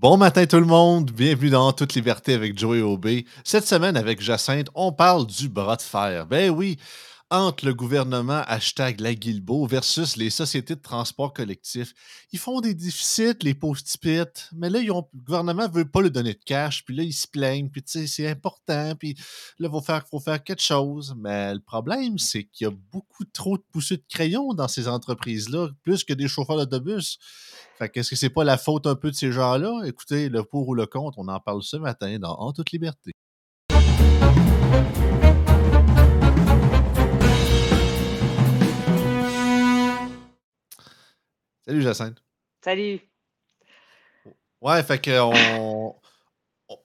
Bon matin tout le monde, bienvenue dans Toute Liberté avec Joey Aubé. Cette semaine avec Jacinthe, on parle du bras de fer. Ben oui, entre le gouvernement hashtag la versus les sociétés de transport collectif. Ils font des déficits, les post-it, mais là, ils ont, le gouvernement ne veut pas lui donner de cash, puis là, ils se plaignent, puis tu sais, c'est important, puis là, il faut faire, faut faire quelque chose. Mais le problème, c'est qu'il y a beaucoup trop de poussées de crayon dans ces entreprises-là, plus que des chauffeurs d'autobus. Fait qu'est-ce que c'est pas la faute un peu de ces gens-là? Écoutez, le pour ou le contre, on en parle ce matin dans En toute liberté. Salut Jacinthe. Salut. Ouais, fait que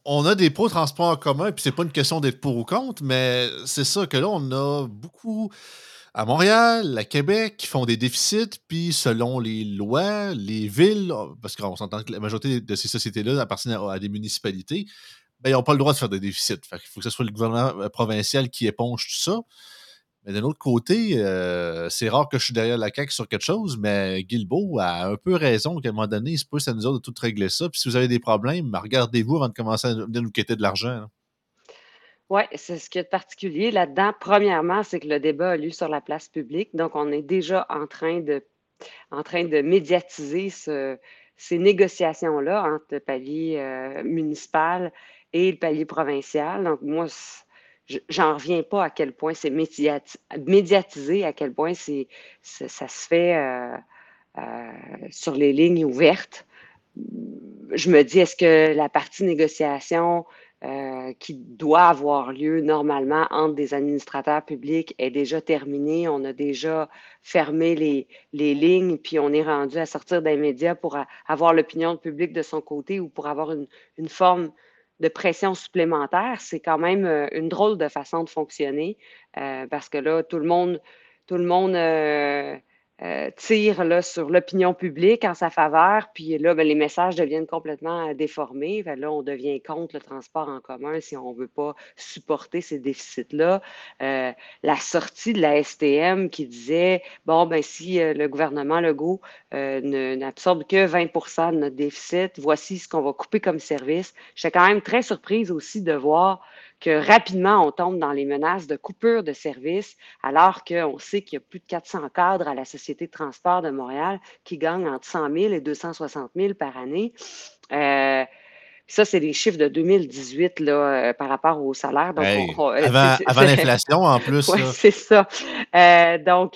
on, a des pros transports en commun, puis c'est pas une question d'être pour ou contre, mais c'est ça que là, on a beaucoup à Montréal, à Québec, qui font des déficits, puis selon les lois, les villes, parce qu'on s'entend que la majorité de ces sociétés-là appartiennent à, des municipalités, ben, ils n'ont pas le droit de faire des déficits. Fait il faut que ce soit le gouvernement provincial qui éponge tout ça. Mais d'un autre côté, euh, c'est rare que je suis derrière la CAQ sur quelque chose, mais Guilbeault a un peu raison qu'à un moment donné, il se pousse à nous autres de tout régler ça. Puis si vous avez des problèmes, regardez-vous avant de commencer à nous quitter de l'argent. Oui, c'est ce qui est de particulier là-dedans. Premièrement, c'est que le débat a lieu sur la place publique. Donc, on est déjà en train de, en train de médiatiser ces négociations-là entre le palier euh, municipal et le palier provincial. Donc, moi, j'en reviens pas à quel point c'est médiatisé, à quel point c'est, ça se fait euh, euh, sur les lignes ouvertes. Je me dis, est-ce que la partie négociation euh, qui doit avoir lieu normalement entre des administrateurs publics est déjà terminée? On a déjà fermé les, les lignes, puis on est rendu à sortir des médias pour avoir l'opinion publique de son côté ou pour avoir une, une forme de pression supplémentaire, c'est quand même euh, une drôle de façon de fonctionner euh, parce que là, tout le monde, tout le monde euh, euh, tire là, sur l'opinion publique en sa faveur, puis là, ben, les messages deviennent complètement euh, déformés. là, on devient contre le transport en commun si on ne veut pas supporter ces déficits-là. Euh, la sortie de la STM qui disait, bon, ben si le gouvernement Legault n'absorbe que 20 de notre déficit, voici ce qu'on va couper comme service. J'étais quand même très surprise aussi de voir que rapidement, on tombe dans les menaces de coupure de services, alors qu'on sait qu'il y a plus de 400 cadres à la Société de transport de Montréal qui gagnent entre 100 000 et 260 000 par année. Euh, ça, c'est les chiffres de 2018 là, euh, par rapport au salaire. Donc, avant, l'inflation, en plus. Oui, c'est ça. Euh, donc,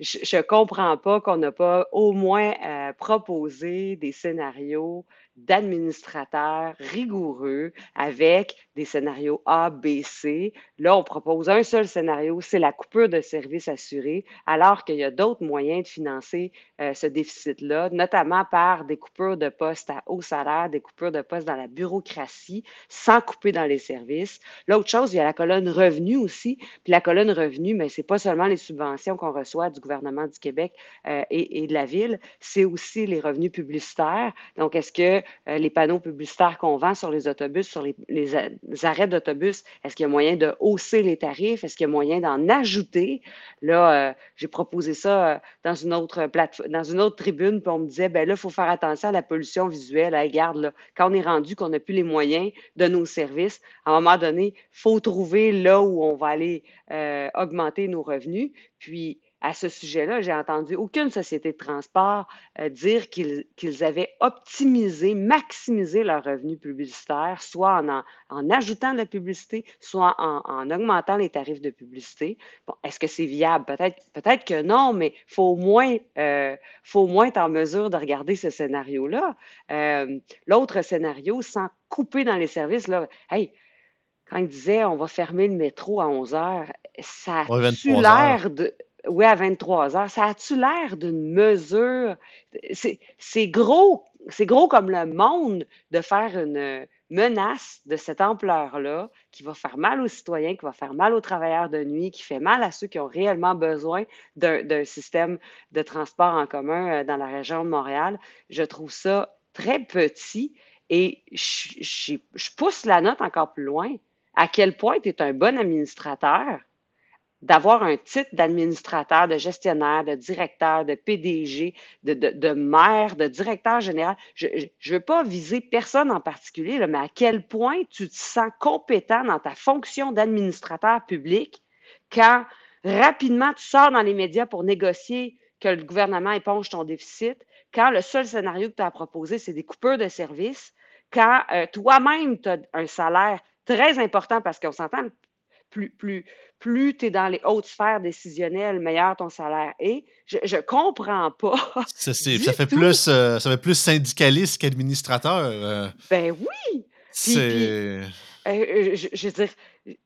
je ne comprends pas qu'on n'a pas au moins proposé des scénarios d'administrateurs rigoureux avec des scénarios A, B, C. Là, on propose un seul scénario, c'est la coupure de services assurés, alors qu'il y a d'autres moyens de financer euh, ce déficit-là, notamment par des coupures de postes à haut salaire, des coupures de postes dans la bureaucratie, sans couper dans les services. L'autre chose, il y a la colonne revenu aussi. Puis la colonne revenu, mais ce n'est pas seulement les subventions qu'on reçoit du gouvernement du Québec euh, et, de la ville, c'est aussi les revenus publicitaires. Donc, est-ce que euh, les panneaux publicitaires qu'on vend sur les autobus, sur les, arrêts d'autobus, est-ce qu'il y a moyen de hausser les tarifs? Est-ce qu'il y a moyen d'en ajouter? Là, euh, j'ai proposé ça euh, dans une autre plateforme, dans une autre tribune, puis on me disait, ben là, il faut faire attention à la pollution visuelle. regarde, là, quand on est rendu qu'on n'a plus les moyens de nos services, à un moment donné, il faut trouver là où on va aller augmenter nos revenus. Puis, à ce sujet-là, j'ai entendu aucune société de transport euh, dire qu'ils avaient optimisé, maximisé leurs revenus publicitaires, soit en, en, ajoutant de la publicité, soit en, augmentant les tarifs de publicité. Bon, est-ce que c'est viable? Peut-être peut que non, mais il faut, au moins, euh, faut au moins être en mesure de regarder ce scénario-là. Euh, l'autre scénario, sans couper dans les services, là, hey, quand il disait on va fermer le métro à 11 heures, ça a l'air de oui, à 23 heures. Ça a-tu l'air d'une mesure? C'est gros, c'est gros comme le monde de faire une menace de cette ampleur-là qui va faire mal aux citoyens, qui va faire mal aux travailleurs de nuit, qui fait mal à ceux qui ont réellement besoin d'un système de transport en commun euh, dans la région de Montréal. Je trouve ça très petit et je, je pousse la note encore plus loin. À quel point tu es un bon administrateur d'avoir un titre d'administrateur, de gestionnaire, de directeur, de PDG, de, maire, de directeur général. Je ne veux pas viser personne en particulier, mais à quel point tu te sens compétent dans ta fonction d'administrateur public quand rapidement tu sors dans les médias pour négocier que le gouvernement éponge ton déficit, quand le seul scénario que tu as à proposer, c'est des coupures de services, quand euh, toi-même, tu as un salaire très important parce qu'on s'entend, plus, plus, plus tu es dans les hautes sphères décisionnelles, meilleur ton salaire est. Je ne comprends pas. Ça, fait plus, euh, ça fait plus syndicaliste qu'administrateur. Euh. Ben oui! C'est. je, je veux dire,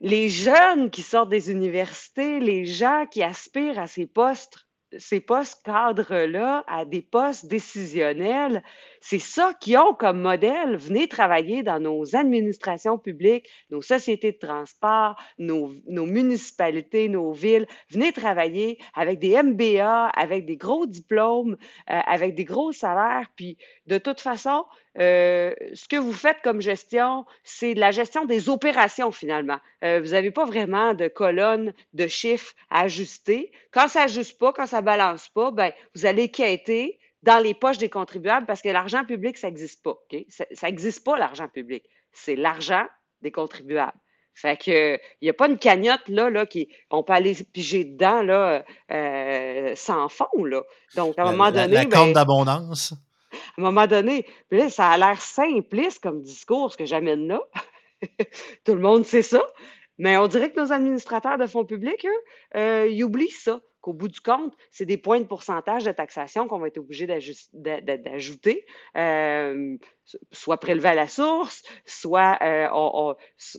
les jeunes qui sortent des universités, les gens qui aspirent à ces postes ces postes cadres-là à des postes décisionnels, c'est ça qu'ils ont comme modèle. Venez travailler dans nos administrations publiques, nos sociétés de transport, nos, municipalités, nos villes. Venez travailler avec des MBA, avec des gros diplômes, euh, avec des gros salaires. Puis, de toute façon, euh, ce que vous faites comme gestion, c'est la gestion des opérations finalement. Euh, vous n'avez pas vraiment de colonne de chiffres à ajuster. Quand ça n'ajuste pas, quand ça ne balance pas, ben, vous allez quitter dans les poches des contribuables parce que l'argent public, ça n'existe pas. Ça n'existe pas, l'argent public. C'est l'argent des contribuables. Fait que il n'y a pas une cagnotte là, là qui on peut aller piger dedans là, euh, sans fond. Là. Donc, à un moment donné. La, la d'abondance à un moment donné, ça a l'air simpliste comme discours, ce que j'amène là. Tout le monde sait ça. Mais on dirait que nos administrateurs de fonds publics, eux, euh, ils oublient ça qu'au bout du compte, c'est des points de pourcentage de taxation qu'on va être obligé d'ajouter, euh, soit prélevés à la source, soit, euh,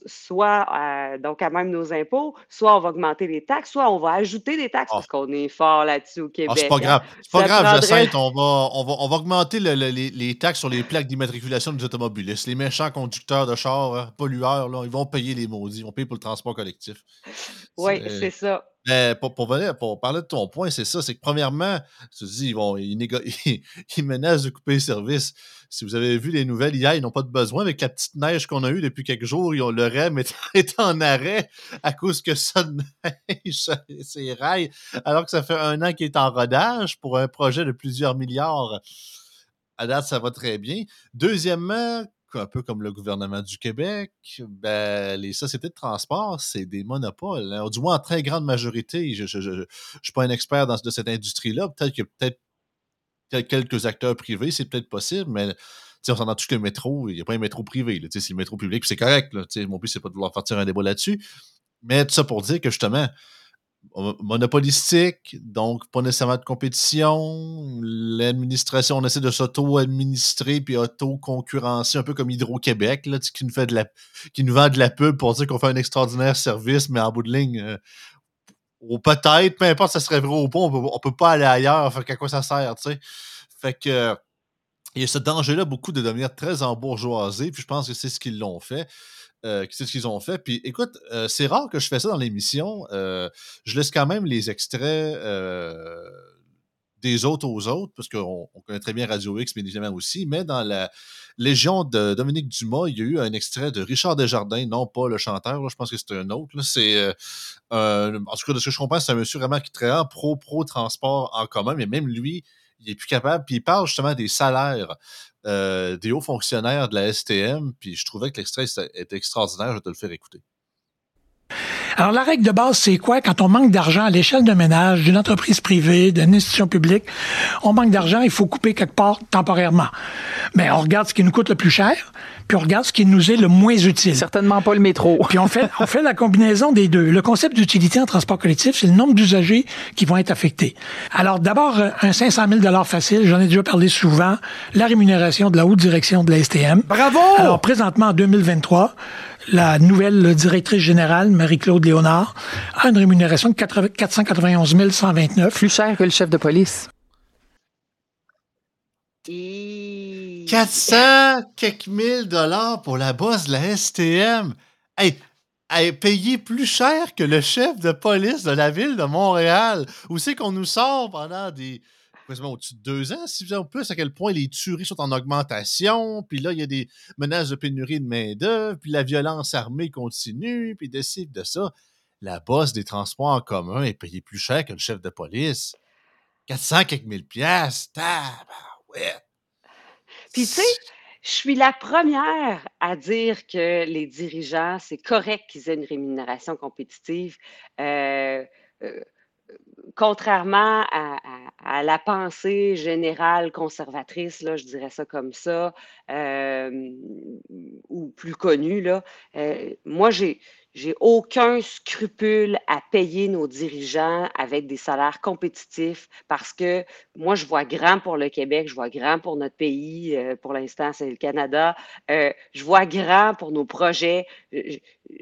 soit euh, donc à même nos impôts, soit on va augmenter les taxes, soit on va ajouter des taxes ah. parce qu'on est fort là-dessus au ah, Québec. c'est pas grave. Hein. C'est pas grave, Jacinthe. On va, on, va, on va augmenter les, taxes sur les plaques d'immatriculation des automobilistes. Les méchants conducteurs de chars, pollueurs, là, ils vont payer les maudits, ils vont payer pour le transport collectif. Oui, c'est ça. Mais pour, parler de ton point, c'est ça. C'est que premièrement, ils, menacent de couper les services. Si vous avez vu les nouvelles hier, ils n'ont pas de besoin. Avec la petite neige qu'on a eue depuis quelques jours, ils ont, le REM est, en arrêt à cause que ça neige ces rails, alors que ça fait un an qu'il est en rodage pour un projet de plusieurs milliards. À date, ça va très bien. Deuxièmement, un peu comme le gouvernement du Québec, ben, les sociétés de transport, c'est des monopoles. Hein. Du moins, en très grande majorité. Je ne suis pas un expert dans, de cette industrie-là. Peut-être que peut-être quelques acteurs privés, c'est peut-être possible, mais on s'entend tout le métro, il n'y a pas un métro privé. C'est le métro public, c'est correct. Mon but, c'est pas de vouloir faire un débat là-dessus. Mais tout ça pour dire que justement, monopolistique, donc pas nécessairement de compétition. L'administration, on essaie de s'auto-administrer puis auto-concurrencer, un peu comme Hydro-Québec, qui, nous fait de la, qui nous vend de la pub pour dire qu'on fait un extraordinaire service, mais en bout de ligne, euh, ou peut-être, peu importe, ça serait vrai ou pas, on peut, peut pas aller ailleurs, fait qu'à quoi ça sert, tu sais? Fait que il y a ce danger-là beaucoup de devenir très embourgeoisé, puis je pense que c'est ce qu'ils l'ont fait. Euh, c'est ce qu'ils ont fait. Puis écoute, euh, c'est rare que je fais ça dans l'émission. Euh, je laisse quand même les extraits des autres aux autres, parce qu'on connaît très bien Radio X, bien évidemment aussi, mais dans la Légion de Dominique Dumas, il y a eu un extrait de Richard Desjardins, non pas le chanteur, je pense que c'est un autre. C'est en tout cas, de ce que je comprends, c'est un monsieur vraiment qui est pro-pro transport en commun, mais même lui, il est plus capable. Puis il parle justement des salaires euh, des hauts fonctionnaires de la STM, puis je trouvais que l'extrait était extraordinaire, je vais te le faire écouter. Alors, la règle de base, c'est quoi? Quand on manque d'argent à l'échelle d'un ménage, d'une entreprise privée, d'une institution publique, on manque d'argent, il faut couper quelque part temporairement. Mais on regarde ce qui nous coûte le plus cher, puis on regarde ce qui nous est le moins utile. Certainement pas le métro. Puis on fait, on fait la combinaison des deux. Le concept d'utilité en transport collectif, c'est le nombre d'usagers qui vont être affectés. Alors, d'abord, un 500 000 facile, j'en ai déjà parlé souvent, la rémunération de la haute direction de la STM. Bravo! Alors, présentement, en 2023, la nouvelle directrice générale, Marie-Claude Léonard, a une rémunération de 491 129. Plus cher que le chef de police. 400 quelques mille dollars pour la bosse de la STM. Hey, elle payé plus cher que le chef de police de la ville de Montréal. Où c'est qu'on nous sort pendant des, au-dessus de deux ans, si vous plus, à quel point les tueries sont en augmentation, puis là, il y a des menaces de pénurie de main-d'œuvre, puis la violence armée continue, puis de ci, de ça. la bosse des transports en commun est payée plus cher le chef de police. 400 quelques mille piastres. ouais. Puis tu sais, je suis la première à dire que les dirigeants, c'est correct qu'ils aient une rémunération compétitive. Euh, euh, contrairement à, la pensée générale conservatrice, là, je dirais ça comme ça, euh, ou plus connue, là, moi, j'ai, j'ai aucun scrupule à payer nos dirigeants avec des salaires compétitifs parce que moi, je vois grand pour le Québec, je vois grand pour notre pays. Euh, pour l'instant, c'est le Canada. Euh, je vois grand pour nos projets.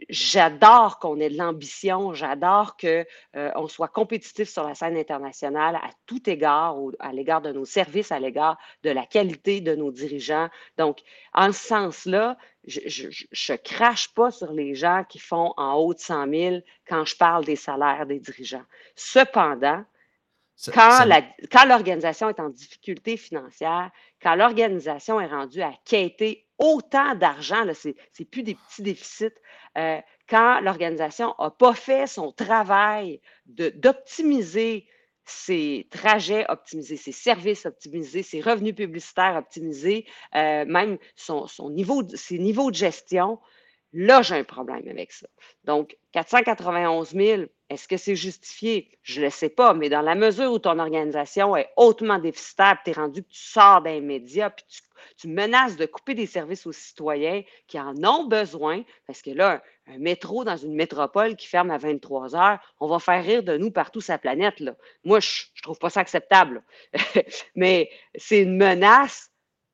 J'adore qu'on ait de l'ambition. J'adore qu'on euh, soit compétitif sur la scène internationale à tout égard, à l'égard de nos services, à l'égard de la qualité de nos dirigeants. Donc, en ce sens-là, je ne crache pas sur les gens qui font en haut de 100 000 quand je parle des salaires des dirigeants. Cependant, quand, l'organisation est en difficulté financière, quand l'organisation est rendue à quêter autant d'argent, ce n'est plus des petits déficits, euh, quand l'organisation n'a pas fait son travail d'optimiser ses trajets optimisés, ses services optimisés, ses revenus publicitaires optimisés, euh, même son, niveau, ses niveaux de gestion, là, j'ai un problème avec ça. Donc, 491 000, est-ce que c'est justifié? Je ne le sais pas, mais dans la mesure où ton organisation est hautement déficitaire, tu es rendu que tu sors d'un média, puis tu, menaces de couper des services aux citoyens qui en ont besoin, parce que là, un métro dans une métropole qui ferme à 23 heures, on va faire rire de nous partout la planète. Moi, je ne trouve pas ça acceptable. Mais c'est une menace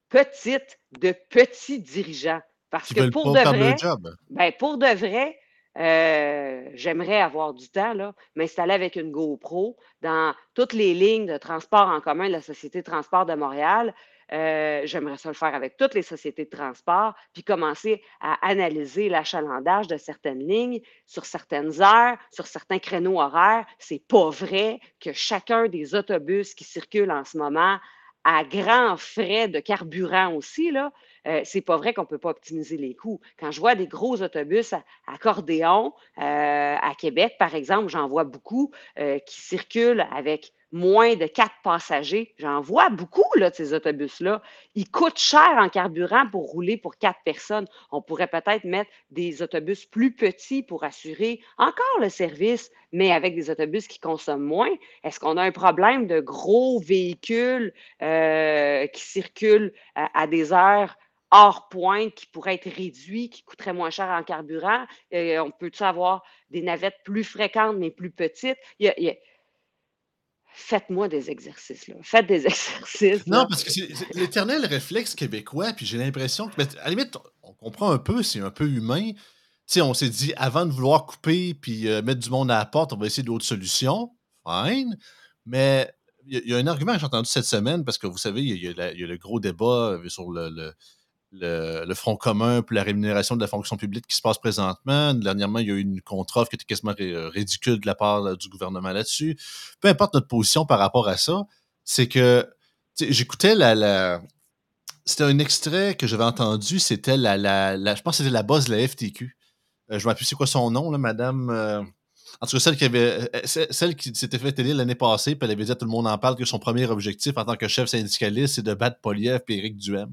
petite de petits dirigeants. Parce que pour de, vrai, ben pour de vrai, euh, j'aimerais avoir du temps, m'installer avec une GoPro dans toutes les lignes de transport en commun de la Société de transport de Montréal, euh, j'aimerais ça le faire avec toutes les sociétés de transport, puis commencer à analyser l'achalandage de certaines lignes sur certaines heures, sur certains créneaux horaires. C'est pas vrai que chacun des autobus qui circulent en ce moment à grands frais de carburant aussi, là, euh, c'est pas vrai qu'on peut pas optimiser les coûts. Quand je vois des gros autobus à, accordéon euh, à Québec, par exemple, j'en vois beaucoup qui circulent avec moins de quatre passagers. J'en vois beaucoup là, de ces autobus-là. Ils coûtent cher en carburant pour rouler pour quatre personnes. On pourrait peut-être mettre des autobus plus petits pour assurer encore le service, mais avec des autobus qui consomment moins. Est-ce qu'on a un problème de gros véhicules euh, qui circulent à, des heures hors pointe qui pourraient être réduits, qui coûteraient moins cher en carburant? Euh, on peut-tu avoir des navettes plus fréquentes, mais plus petites? il y a faites-moi des exercices. Là. Faites des exercices. Non, parce que c'est l'éternel réflexe québécois, puis j'ai l'impression que, à la limite, on comprend un peu, c'est un peu humain. sais, on s'est dit, avant de vouloir couper puis euh, mettre du monde à la porte, on va essayer d'autres solutions. Fine. Mais il y, a un argument que j'ai entendu cette semaine, parce que vous savez, il y, a le gros débat euh, sur le le, Front commun pour la rémunération de la fonction publique qui se passe présentement. Dernièrement, il y a eu une contre-offre qui était quasiment ridicule de la part du gouvernement là-dessus. Peu importe notre position par rapport à ça, c'est que j'écoutais la, c'était un extrait que j'avais entendu, c'était la, la, je pense que c'était la boss de la FTQ. Euh, je ne c'est quoi son nom, là, madame. Euh, en tout cas, celle qui avait euh, celle qui s'était fait élire l'année passée, puis elle avait dit à tout le monde en parle que son premier objectif en tant que chef syndicaliste, c'est de battre Poliev et Éric Duhem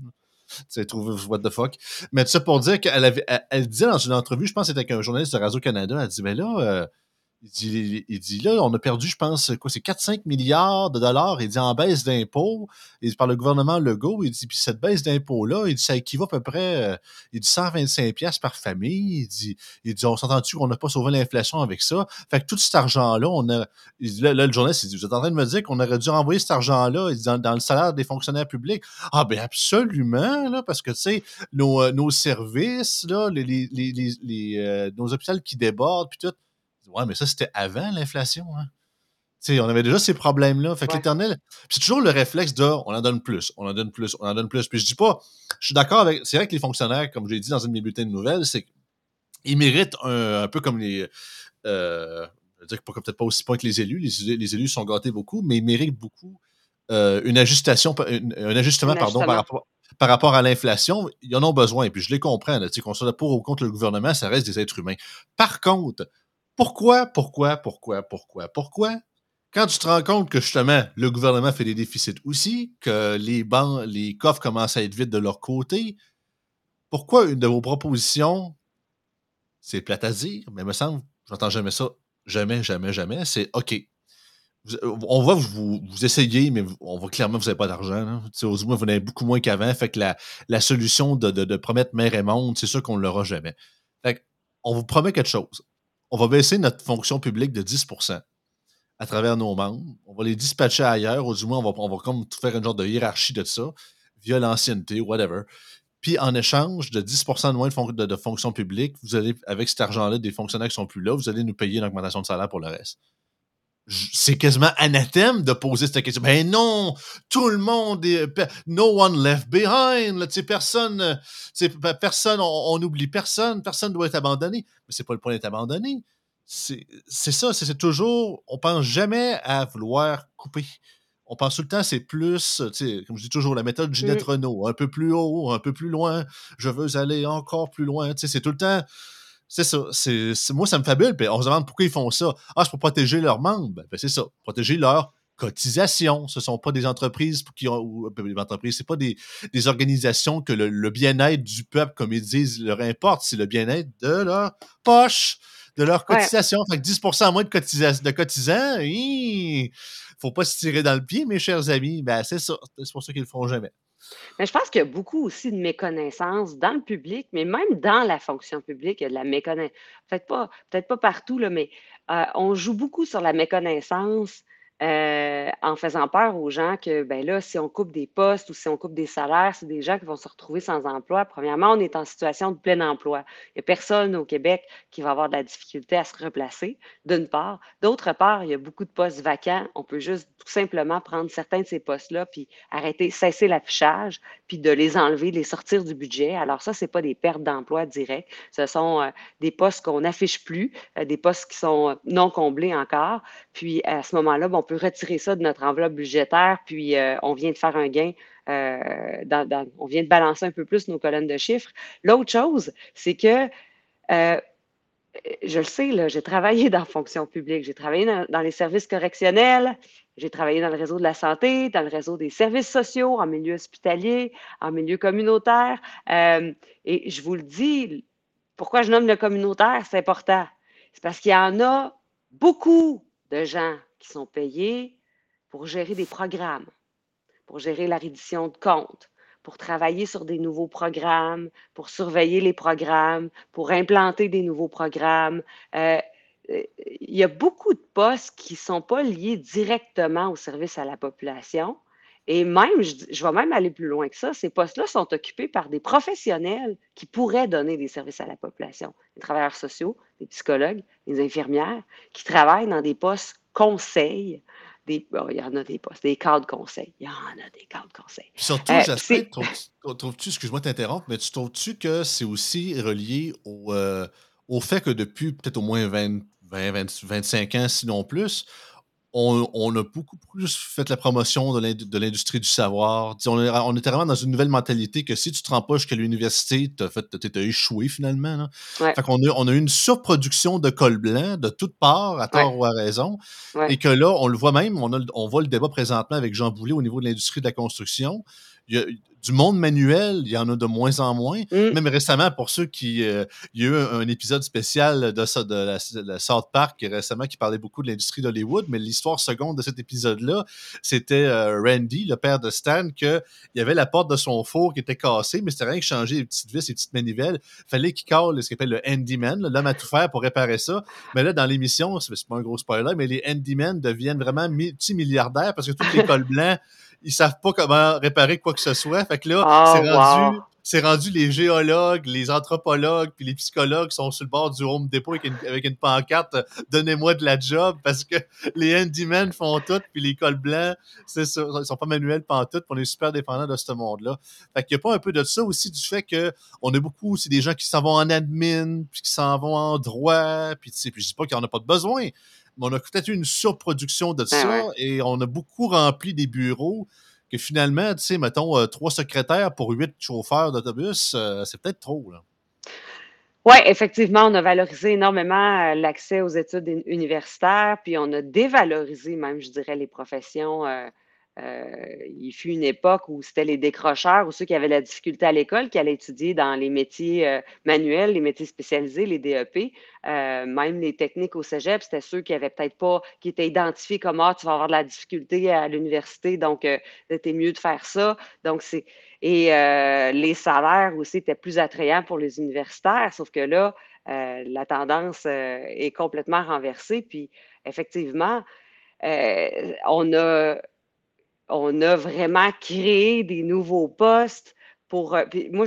tu trouvé what the fuck. Mais tout ça pour dire qu'elle avait, elle, disait dans une entrevue, je pense que c'était avec un journaliste de Radio-Canada, elle dit, mais là, euh, il dit, il dit, là, on a perdu, je pense, quoi, c'est 4-5 milliards de dollars, il dit, en baisse d'impôts, il par le gouvernement Legault, il dit, puis cette baisse d'impôts-là, il dit, ça équivaut à peu près, euh, il dit, 125 pièces par famille, il dit, il dit, on s'entend-tu qu'on n'a pas sauvé l'inflation avec ça? Fait que tout cet argent-là, on a, là, le journaliste, il dit, vous êtes en train de me dire qu'on aurait dû renvoyer cet argent-là, dans, dans, le salaire des fonctionnaires publics? Ah, ben, absolument, là, parce que, tu sais, nos, euh, nos services, là, les, les, les, les euh, nos hôpitaux qui débordent, puis tout, Ouais, mais ça, c'était avant l'inflation. Hein? on avait déjà ces problèmes-là. Fait que l'éternel. C'est toujours le réflexe de on en donne plus, on en donne plus, on en donne plus. Puis je dis pas, je suis d'accord avec. C'est vrai que les fonctionnaires, comme je l'ai dit dans une de mes bulletins de nouvelles, c'est qu'ils méritent un, peu comme les. Euh, je veux dire peut-être pas aussi point que les élus. Les, les, élus sont gâtés beaucoup, mais ils méritent beaucoup euh, une ajustation, un ajustement, pardon, par rapport, par rapport à l'inflation. Ils en ont besoin. Et puis je les comprends. Qu'on soit pour ou contre le gouvernement, ça reste des êtres humains. Par contre, Pourquoi, pourquoi, pourquoi, pourquoi, pourquoi? Quand tu te rends compte que justement, le gouvernement fait des déficits aussi, que les banques, les coffres commencent à être vides de leur côté, pourquoi une de vos propositions, c'est plate à dire, mais me semble, j'entends jamais ça, jamais, jamais, jamais, c'est OK. On voit vous, vous essayez, mais on voit clairement que vous n'avez pas d'argent. Aux moins, vous en avez beaucoup moins qu'avant. Fait que la, solution de, de, promettre mer et monde, c'est sûr qu'on ne l'aura jamais. Fait on vous promet quelque chose. On va baisser notre fonction publique de 10% à travers nos membres. On va les dispatcher ailleurs, ou du moins, on va, on va faire une genre de hiérarchie de ça, via l'ancienneté, whatever. Puis en échange de 10% de moins de, fonction publique, vous allez, avec cet argent-là, des fonctionnaires qui sont plus là, vous allez nous payer une augmentation de salaire pour le reste. C'est quasiment anathème de poser cette question. Ben non, tout le monde est. No one left behind. Là, personne, personne on n'oublie personne, personne doit être abandonné. Mais c'est pas le point d'être abandonné c'est ça, c'est toujours, on pense jamais à vouloir couper. On pense tout le temps, c'est plus, comme je dis toujours, la méthode Ginette. Renault, un peu plus haut, un peu plus loin, je veux aller encore plus loin. C'est tout le temps, c'est ça. C'est, moi, ça me fabule. Puis on se demande pourquoi ils font ça. Ah, c'est pour protéger leurs membres. Ben, ben, c'est ça, protéger leurs cotisations. Ce ne sont pas des entreprises qui ont. Ou, euh, entreprises, c'est pas des, des, organisations que le, bien-être du peuple, comme ils disent, leur importe. C'est le bien-être de leur poche de leur cotisation. Fait que 10 moins de, cotisation, de cotisants, il faut pas se tirer dans le pied, mes chers amis. Ben, c'est ça. C'est pour ça qu'ils le font jamais. Mais je pense qu'il y a beaucoup aussi de méconnaissance dans le public, mais même dans la fonction publique, il y a de la méconnaissance. Peut-être pas, peut pas partout, là, mais euh, on joue beaucoup sur la méconnaissance euh, en faisant peur aux gens que, ben là, si on coupe des postes ou si on coupe des salaires, c'est des gens qui vont se retrouver sans emploi. Premièrement, on est en situation de plein emploi. Il n'y a personne au Québec qui va avoir de la difficulté à se replacer, d'une part. D'autre part, il y a beaucoup de postes vacants. On peut juste tout simplement prendre certains de ces postes-là, puis arrêter, cesser l'affichage, puis de les enlever, de les sortir du budget. Alors ça, ce n'est pas des pertes d'emploi directes. Ce sont euh, des postes qu'on n'affiche plus, euh, des postes qui sont non comblés encore. Puis à ce moment-là, bon, peut retirer ça de notre enveloppe budgétaire, puis euh, on vient de faire un gain. Euh, on vient de balancer un peu plus nos colonnes de chiffres. L'autre chose, c'est que euh, je le sais, j'ai travaillé dans la fonction publique, j'ai travaillé dans, les services correctionnels, j'ai travaillé dans le réseau de la santé, dans le réseau des services sociaux, en milieu hospitalier, en milieu communautaire. et je vous le dis, pourquoi je nomme le communautaire, c'est important. C'est parce qu'il y en a beaucoup de gens qui sont payés pour gérer des programmes, pour gérer la reddition de comptes, pour travailler sur des nouveaux programmes, pour surveiller les programmes, pour implanter des nouveaux programmes. Euh, euh, il y a beaucoup de postes qui ne sont pas liés directement au service à la population. Et même, je, je, vais même aller plus loin que ça, ces postes-là sont occupés par des professionnels qui pourraient donner des services à la population. Des travailleurs sociaux, des psychologues, des infirmières, qui travaillent dans des postes conseil. Des, il y en a des postes, des cadres conseil. Il y en a des cadres conseil. Surtout, euh, j'espère, trouves-tu, excuse-moi de t'interrompre, mais tu trouves-tu que c'est aussi relié au, euh, au fait que depuis peut-être au moins 20, 20, 25 ans, sinon plus, on, a beaucoup plus fait la promotion de l'industrie du savoir. On est, on vraiment dans une nouvelle mentalité que si tu te rends pas jusqu'à l'université, tu as, échoué finalement. Fait qu'on a, on a une surproduction de col blanc de toutes parts, à tort ou à raison. Et que là, on le voit même, on, on voit le débat présentement avec Jean Boulet au niveau de l'industrie de la construction. Il y a, du monde manuel, il y en a de moins en moins. Mm. Même récemment, pour ceux qui. Euh, il y a eu un, épisode spécial de, ça, de, la, South Park récemment qui parlait beaucoup de l'industrie d'Hollywood, mais l'histoire seconde de cet épisode-là, c'était euh, Randy, le père de Stan, qu'il y avait la porte de son four qui était cassée, mais c'était rien que changer les petites vis, les petites manivelles. fallait qu'il cale ce qu'on appelle le handyman, l'homme à tout faire pour réparer ça. Mais là, dans l'émission, c'est pas un gros spoiler, mais les handymen deviennent vraiment multimilliardaires parce que tous les cols blancs ils savent pas comment réparer quoi que ce soit. Fait que là, ah, c'est rendu, c'est rendu les géologues, les anthropologues, puis les psychologues sont sur le bord du Home Depot avec une, avec une pancarte Donnez-moi de la job parce que les handymen font tout, puis les cols blancs, c'est ça, ils sont pas manuels pantoute, puis on est super dépendants de ce monde-là. Fait qu'il y a pas un peu de ça aussi du fait que on a beaucoup aussi des gens qui s'en vont en admin, puis qui s'en vont en droit, puis tu sais, puis je dis pas qu'il n'y en a pas de besoin, on a peut-être eu une surproduction de ben ça et on a beaucoup rempli des bureaux que finalement, tu sais, mettons, euh, trois secrétaires pour huit chauffeurs d'autobus, euh, c'est peut-être trop. Là. Oui, effectivement, on a valorisé énormément l'accès aux études universitaires, puis on a dévalorisé même, je dirais, les professions euh, il fut une époque où c'était les décrocheurs ou ceux qui avaient la difficulté à l'école qui allaient étudier dans les métiers euh, manuels, les métiers spécialisés, les DEP. Euh, même les techniques au cégep, c'était ceux qui avaient peut-être pas, qui étaient identifiés comme Ah, tu vas avoir de la difficulté à l'université, donc c'était mieux de faire ça. Donc, c'est. Et les salaires aussi étaient plus attrayants pour les universitaires, sauf que là, la tendance est complètement renversée. Puis, effectivement, on a on a vraiment créé des nouveaux postes pour. Euh, moi,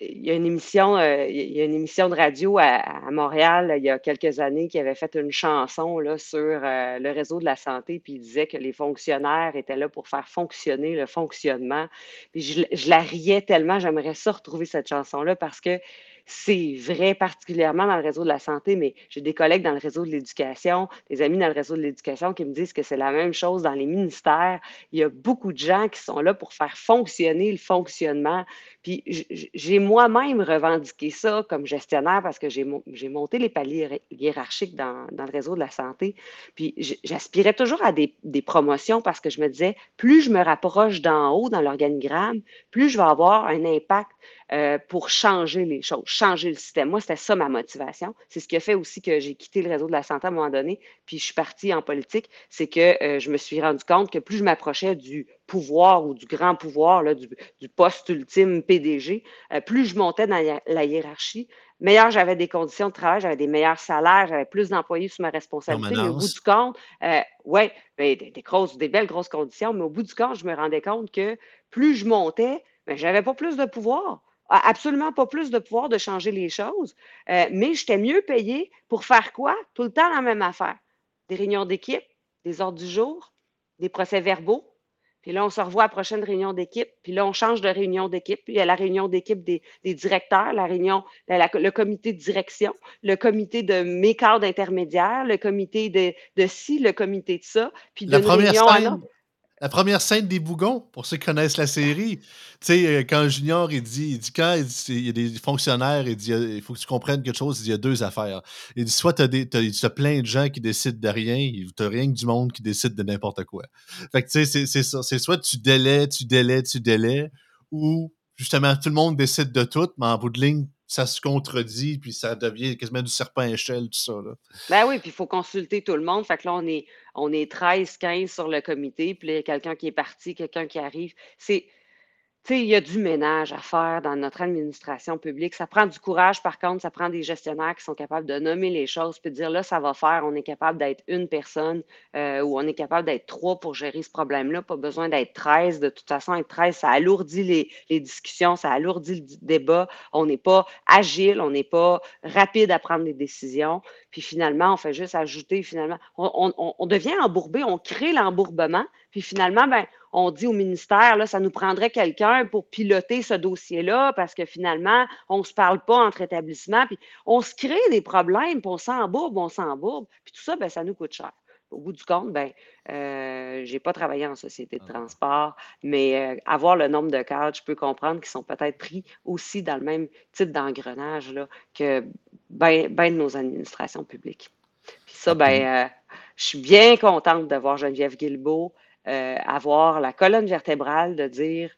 il y a une émission, euh, il y a une émission de radio à, Montréal il y a quelques années qui avait fait une chanson sur euh, le réseau de la santé, puis il disait que les fonctionnaires étaient là pour faire fonctionner le fonctionnement. Je, je la riais tellement, j'aimerais ça retrouver cette chanson-là parce que c'est vrai particulièrement dans le réseau de la santé, mais j'ai des collègues dans le réseau de l'éducation, des amis dans le réseau de l'éducation qui me disent que c'est la même chose dans les ministères. Il y a beaucoup de gens qui sont là pour faire fonctionner le fonctionnement. Puis j'ai moi-même revendiqué ça comme gestionnaire parce que j'ai monté les paliers hiérarchiques dans, le réseau de la santé. Puis j'aspirais toujours à des, promotions parce que je me disais, plus je me rapproche d'en haut dans l'organigramme, plus je vais avoir un impact euh, pour changer les choses, changer le système. Moi, c'était ça ma motivation. C'est ce qui a fait aussi que j'ai quitté le réseau de la santé à un moment donné, puis je suis partie en politique. C'est que euh, je me suis rendu compte que plus je m'approchais du pouvoir ou du grand pouvoir, là, du, poste ultime PDG, euh, plus je montais dans la, hiérarchie, meilleur j'avais des conditions de travail, j'avais des meilleurs salaires, j'avais plus d'employés sous ma responsabilité. Mais au bout du compte, oui, ben, des, des, grosses, des belles grosses conditions, mais au bout du compte, je me rendais compte que plus je montais, ben, je n'avais pas plus de pouvoir absolument pas plus de pouvoir de changer les choses, euh, mais j'étais mieux payé pour faire quoi? Tout le temps la même affaire. Des réunions d'équipe, des ordres du jour, des procès-verbaux. Puis là, on se revoit à la prochaine réunion d'équipe. Puis là, on change de réunion d'équipe. Puis il y a la réunion d'équipe des, directeurs, la réunion, le comité de direction, le comité de mes cadres intermédiaires, le comité de, de ci, le comité de ça. Puis la première réunion la première scène des bougons, pour ceux qui connaissent la série, tu sais, euh, quand Junior, il dit, il dit quand il, y a des fonctionnaires, il dit, il faut que tu comprennes quelque chose, il dit, il y a deux affaires. Il dit, soit tu as, plein de gens qui décident de rien, tu rien que du monde qui décide de n'importe quoi. Fait que, tu sais, c'est ça. C'est soit tu délais, tu délais, tu délais, ou justement, tout le monde décide de tout, mais en bout de ligne, ça se contredit, puis ça devient quasiment du serpent à échelle, tout ça. Là. Ben oui, puis il faut consulter tout le monde. Fait que là, on est, on est 13, 15 sur le comité, puis il y a quelqu'un qui est parti, quelqu'un qui arrive. C'est il y a du ménage à faire dans notre administration publique. Ça prend du courage, par contre, ça prend des gestionnaires qui sont capables de nommer les choses puis de dire là, ça va faire, on est capable d'être une personne euh, ou on est capable d'être trois pour gérer ce problème-là. Pas besoin d'être 13. De toute façon, être 13, ça alourdit les, discussions, ça alourdit le débat. On n'est pas agile, on n'est pas rapide à prendre des décisions. Puis finalement, on fait juste ajouter, finalement, on, on, on devient embourbé, on crée l'embourbement. Puis finalement, ben, on dit au ministère, là, ça nous prendrait quelqu'un pour piloter ce dossier-là parce que finalement, on ne se parle pas entre établissements. Puis on se crée des problèmes, puis on s'embourbe, on s'embourbe. Puis tout ça, ben, ça nous coûte cher. Au bout du compte, ben, euh, je n'ai pas travaillé en société de ah. transport, mais euh, avoir le nombre de cadres, je peux comprendre qu'ils sont peut-être pris aussi dans le même type d'engrenage que bien ben de nos administrations publiques. Puis ça, ben, euh, je suis bien contente de voir Geneviève Guilbeault euh, avoir la colonne vertébrale de dire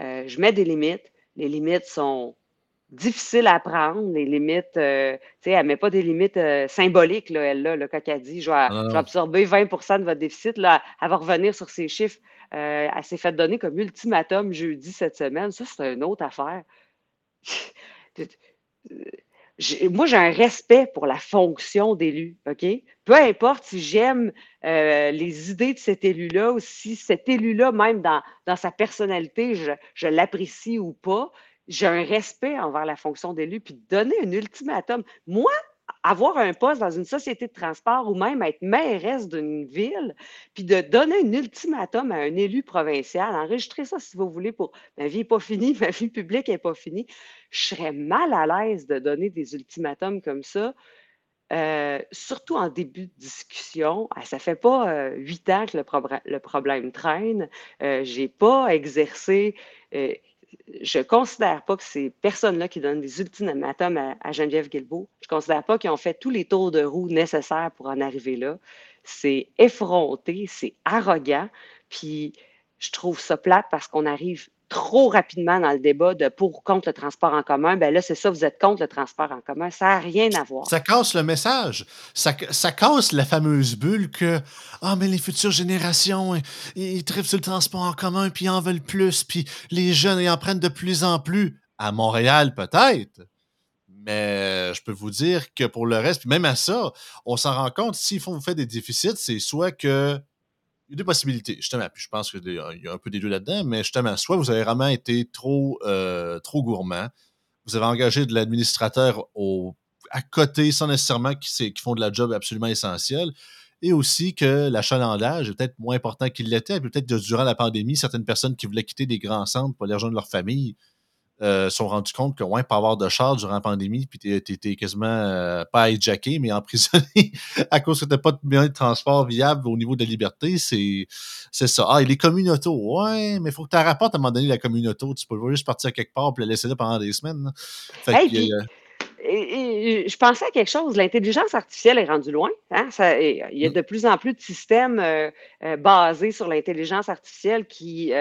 euh, je mets des limites, les limites sont difficiles à prendre, les limites, euh, tu sais, elle ne met pas des limites symboliques, là, elle, là, quand elle dit je vais, ah absorber 20% de votre déficit, là, elle va revenir sur ces chiffres. elle s'est fait donner comme ultimatum jeudi cette semaine. Ça, c'est une autre affaire. moi, j'ai un respect pour la fonction d'élu, OK? Peu importe si j'aime euh, les idées de cet élu-là ou si cet élu-là, même dans, sa personnalité, je, je l'apprécie ou pas, j'ai un respect envers la fonction d'élu, puis donner un ultimatum. Moi, avoir un poste dans une société de transport ou même être mairesse d'une ville, puis de donner un ultimatum à un élu provincial, enregistrer ça si vous voulez pour ma vie n'est pas finie, ma vie publique n'est pas finie, je serais mal à l'aise de donner des ultimatums comme ça. Euh, surtout en début de discussion, ah, ça fait pas euh, huit ans que le, problème traîne. Euh, je n'ai pas exercé je ne considère pas que ces personnes-là qui donnent des ultimatums à, à Geneviève Guilbeault, je ne considère pas qu'ils ont fait tous les tours de roue nécessaires pour en arriver là. C'est effronté, c'est arrogant, puis je trouve ça plate parce qu'on arrive trop rapidement dans le débat de pour ou contre le transport en commun, ben là, c'est ça, vous êtes contre le transport en commun. Ça n'a rien à voir. Ça casse le message. Ça, casse la fameuse bulle que Ah, mais les futures générations, ils, ils sur le transport en commun, puis ils en veulent plus, puis les jeunes, ils en prennent de plus en plus. À Montréal, peut-être. Mais je peux vous dire que pour le reste, même à ça, on s'en rend compte, s'ils font faire des déficits, c'est soit que y a deux possibilités, justement. Puis je pense qu'il y a un peu des deux là-dedans, mais justement, soit vous avez vraiment été trop, euh, trop gourmand, vous avez engagé de l'administrateur à côté sans nécessairement qui, qui font de la job absolument essentielle, et aussi que l'achalandage est peut-être moins important qu'il l'était. Peut-être durant la pandémie, certaines personnes qui voulaient quitter des grands centres pour aller rejoindre leur famille euh, sont rendus compte que, ouais, pas avoir de char durant la pandémie, puis t'es quasiment euh, pas hijacké, mais emprisonné à cause que t'as pas de moyen de transport viable au niveau de la liberté, c'est ça. Ah, et les communautés, ouais, mais il faut que tu rapportes à un moment donné la communauté. Tu peux juste partir quelque part et la laisser là pendant des semaines. Fait que, euh, et, je pensais à quelque chose. L'intelligence artificielle est rendue loin. Hein? Ça, il y a mm. de plus en plus de systèmes basés sur l'intelligence artificielle qui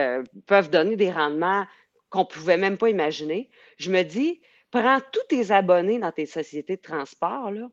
peuvent donner des rendements qu'on ne pouvait même pas imaginer. Je me dis, prends tous tes abonnés dans tes sociétés de transport, là,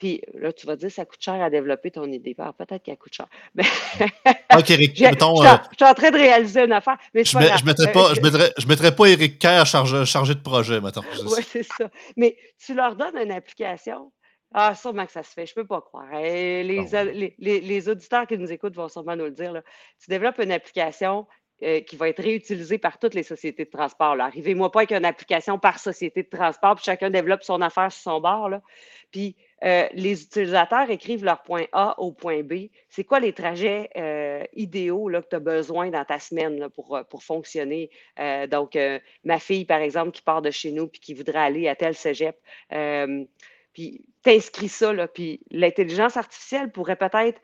puis là, tu vas dire, ça coûte cher à développer ton idée. Ah, peut-être qu'elle coûte cher. Mais... OK, Eric, mettons, je, suis en train de réaliser une affaire. Mais je ne mettrais, pas, je mettrais, je mettrais pas Eric Kerr chargé, chargé de projet, mettons. Oui, c'est ça. Mais tu leur donnes une application. Ah, sûrement que ça se fait, je ne peux pas croire. Les, les, les, les, auditeurs qui nous écoutent vont sûrement nous le dire. Là. Tu développes une application, euh, qui va être réutilisé par toutes les sociétés de transport. Arrivez-moi pas avec une application par société de transport, puis chacun développe son affaire sur son bord. Puis euh, les utilisateurs écrivent leur point A au point B. C'est quoi les trajets euh, idéaux que tu as besoin dans ta semaine pour, pour fonctionner? donc, ma fille, par exemple, qui part de chez nous puis qui voudrait aller à tel cégep, puis t'inscris ça, puis l'intelligence artificielle pourrait peut-être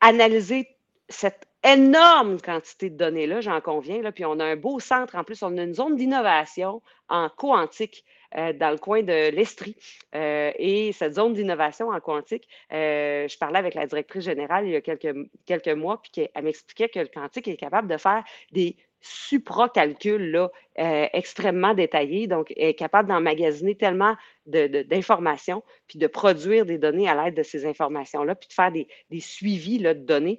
analyser cette énorme quantité de données-là, j'en conviens. Là, puis on a un beau centre, en plus, on a une zone d'innovation en quantique euh, dans le coin de l'Estrie. Euh, et cette zone d'innovation en quantique, euh, je parlais avec la directrice générale il y a quelques, quelques mois, puis elle m'expliquait que le quantique est capable de faire des supra-calculs extrêmement détaillés, donc est capable d'emmagasiner tellement d'informations, puis de produire des données à l'aide de ces informations-là, puis de faire des, des suivis là, de données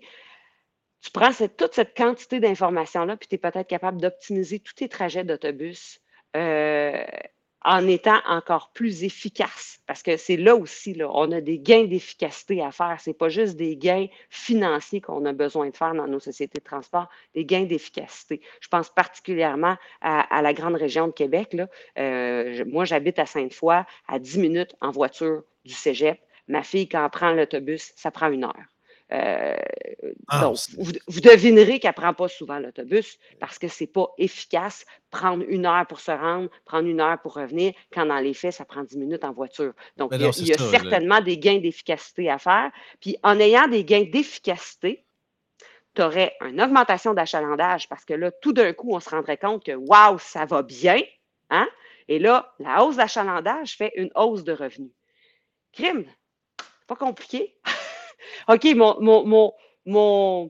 tu prends toute cette quantité d'informations-là, puis tu es peut-être capable d'optimiser tous tes trajets d'autobus euh, en étant encore plus efficace. Parce que c'est là aussi, là, on a des gains d'efficacité à faire. Ce n'est pas juste des gains financiers qu'on a besoin de faire dans nos sociétés de transport, des gains d'efficacité. Je pense particulièrement à, la grande région de Québec. Euh, moi, j'habite à Sainte-Foy, à 10 minutes en voiture du cégep. Ma fille, quand elle prend l'autobus, ça prend une heure. Euh, ah, donc, vous, devinerez qu'elle ne prend pas souvent l'autobus parce que ce n'est pas efficace prendre une heure pour se rendre, prendre une heure pour revenir, quand dans les faits, ça prend dix minutes en voiture. Donc, il y a, certainement des gains d'efficacité à faire. Puis, en ayant des gains d'efficacité, tu aurais une augmentation d'achalandage parce que là, tout d'un coup, on se rendrait compte que waouh, ça va bien. Hein? Et là, la hausse d'achalandage fait une hausse de revenus. Crime, pas compliqué. OK, mon, mon, mon, mon,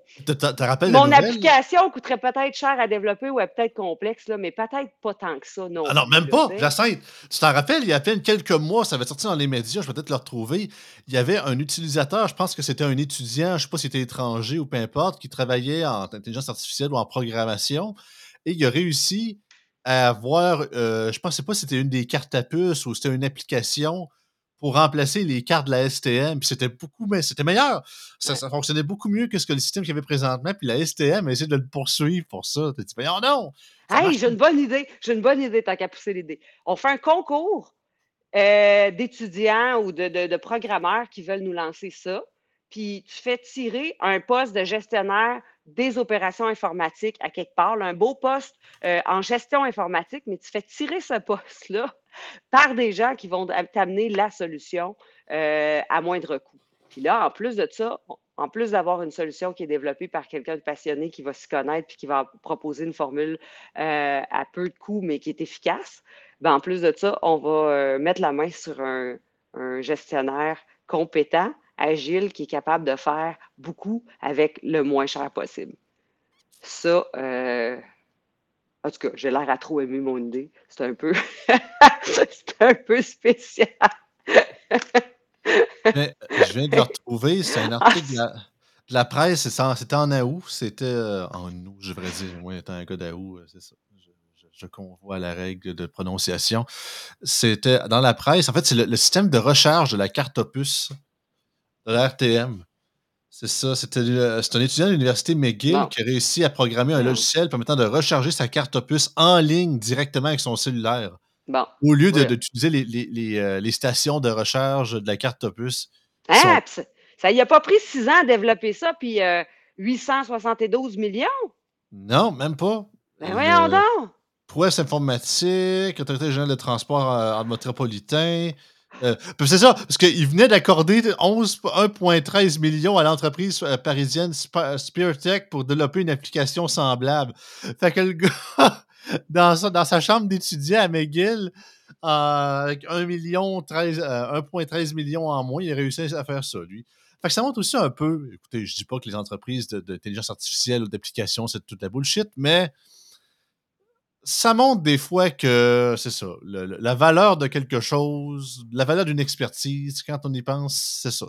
mon application coûterait peut-être cher à développer ou est peut-être complexe, là, mais peut-être pas tant que ça. Non, ah non même pas. Jacinthe, tu t'en rappelles, il y a à peine quelques mois, ça avait sorti dans les médias, je vais peut-être le retrouver. Il y avait un utilisateur, je pense que c'était un étudiant, je ne sais pas si c'était étranger ou peu importe, qui travaillait en intelligence artificielle ou en programmation et il a réussi à avoir, euh, je ne sais pas si c'était une des cartes à puce ou c'était une application pour remplacer les cartes de la STM. Puis c'était beaucoup, mais c'était meilleur. Ça, fonctionnait beaucoup mieux que ce que le système qu'il y avait présentement. Puis la STM a essayé de le poursuivre pour ça. Tu dit, oh non! Hey, j'ai une bonne idée. J'ai une bonne idée, tant qu'à pousser l'idée. On fait un concours euh, d'étudiants ou de, de, programmeurs qui veulent nous lancer ça. Puis tu fais tirer un poste de gestionnaire des opérations informatiques à quelque part, un beau poste euh, en gestion informatique, mais tu fais tirer ce poste-là par des gens qui vont t'amener la solution euh, à moindre coût. Puis là, en plus de ça, en plus d'avoir une solution qui est développée par quelqu'un de passionné qui va s'y connaître puis qui va proposer une formule euh, à peu de coûts, mais qui est efficace, ben, en plus de ça, on va euh, mettre la main sur un, gestionnaire compétent, agile, qui est capable de faire beaucoup avec le moins cher possible. Ça, en tout cas, j'ai l'air à trop aimer mon idée. C'est un peu, c'est un peu spécial. Mais, je viens de le retrouver. C'est un article de la, presse. C'était en août. C'était euh, en août, je devrais dire. Moi, étant un gars d'août, euh, c'est ça. Je, convois la règle de prononciation. C'était dans la presse. En fait, c'est le, système de recharge de la carte opus de la RTM. C'est ça. C'était euh, c'est un étudiant de l'université McGill qui a réussi à programmer un logiciel permettant de recharger sa carte opus en ligne directement avec son cellulaire. Au lieu d'utiliser les, euh, les, stations de recharge de la carte Opus. Hein, ça y a pas pris six ans à développer ça, puis 872 euh, millions? Non, même pas. Ben voyons donc! Prouesse informatique, Autorité générale de transport en métropolitain. Euh, c'est ça, parce qu'il venait d'accorder 1,13 millions à l'entreprise parisienne SpearTech pour développer une application semblable. Fait que le gars, dans, sa, chambre d'étudiant à McGill, euh, avec 1,13 million, 1,13 million en moins, il a réussi à faire ça, lui. Fait que ça montre aussi un peu, écoutez, je dis pas que les entreprises d'intelligence artificielle ou d'application, c'est toute la bullshit, mais ça montre des fois que, c'est ça, la valeur de quelque chose, la valeur d'une expertise, quand on y pense, c'est ça.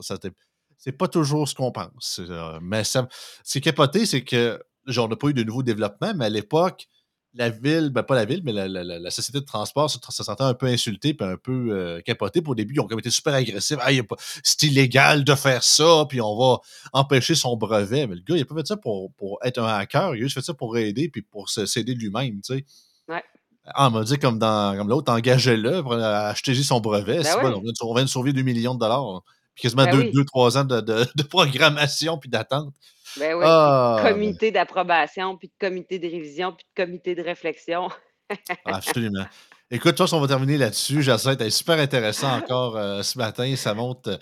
c'est pas toujours ce qu'on pense. Euh, mais ça, ce qui est capoté, c'est que, genre, on n'a pas eu de nouveaux développements, mais à l'époque, la ville, ben pas la ville, mais la, société de transport se, sentait un peu insultée puis un peu euh, capotée. Pour au début, ils ont été super agressifs. Ah, c'est illégal de faire ça, puis on va empêcher son brevet. Mais le gars, il n'a pas fait ça pour, pour, être un hacker. Il a juste fait ça pour aider puis pour s'aider lui-même, tu sais. Ouais. Ah, on m'a dit comme dans comme l'autre, engagez-le acheter son brevet. Ben on, vient de, sauver 2 millions de dollars. Puis quasiment 2-3 ben ans de, de programmation puis d'attente. Ben oui, ah, comité d'approbation, puis de comité de révision, puis de comité de réflexion. Absolument. Écoute, toi, on va terminer là-dessus. J'essaie d'être super intéressant encore euh, ce matin. Ça monte. Euh,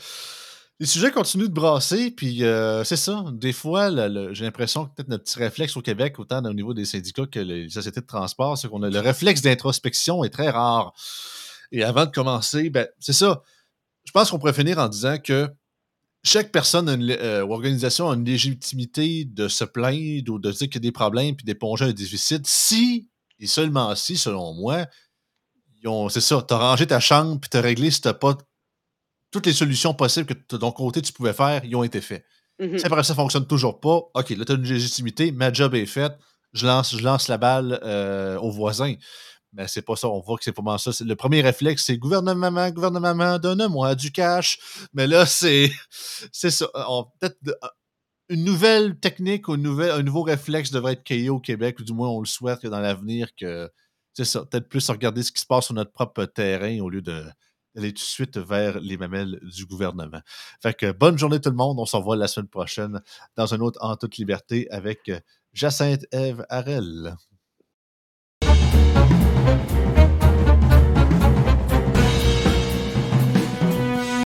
les sujets continuent de brasser, puis euh, c'est ça. Des fois, j'ai l'impression que peut-être notre petit réflexe au Québec, autant au niveau des syndicats que les sociétés de transport, c'est qu'on a le réflexe d'introspection est très rare. Et avant de commencer, ben, c'est ça. Je pense qu'on pourrait finir en disant que chaque personne euh, ou organisation a une légitimité de se plaindre ou de dire qu'il y a des problèmes puis d'éponger un déficit si, et seulement si, selon moi, c'est ça, tu as rangé ta chambre puis tu as réglé si tu pas toutes les solutions possibles que de ton côté tu pouvais faire, ils ont été faits. Mm-hmm. Si après ça fonctionne toujours pas, OK, là, tu as une légitimité, ma job est faite, je lance, je lance la balle euh, au voisin. Mais c'est pas ça. On voit que c'est pas ça. Le premier réflexe, c'est gouvernement, gouvernement, donne-moi du cash. Mais là, c'est c'est ça. Peut-être une nouvelle technique un nouveau réflexe devrait être créé au Québec, ou du moins on le souhaite que dans l'avenir que c'est ça. Peut-être plus regarder ce qui se passe sur notre propre terrain au lieu d'aller tout de suite vers les mamelles du gouvernement. Fait que bonne journée tout le monde. On se revoit la semaine prochaine dans un autre En toute liberté avec Jacinthe Eve Harel. thank you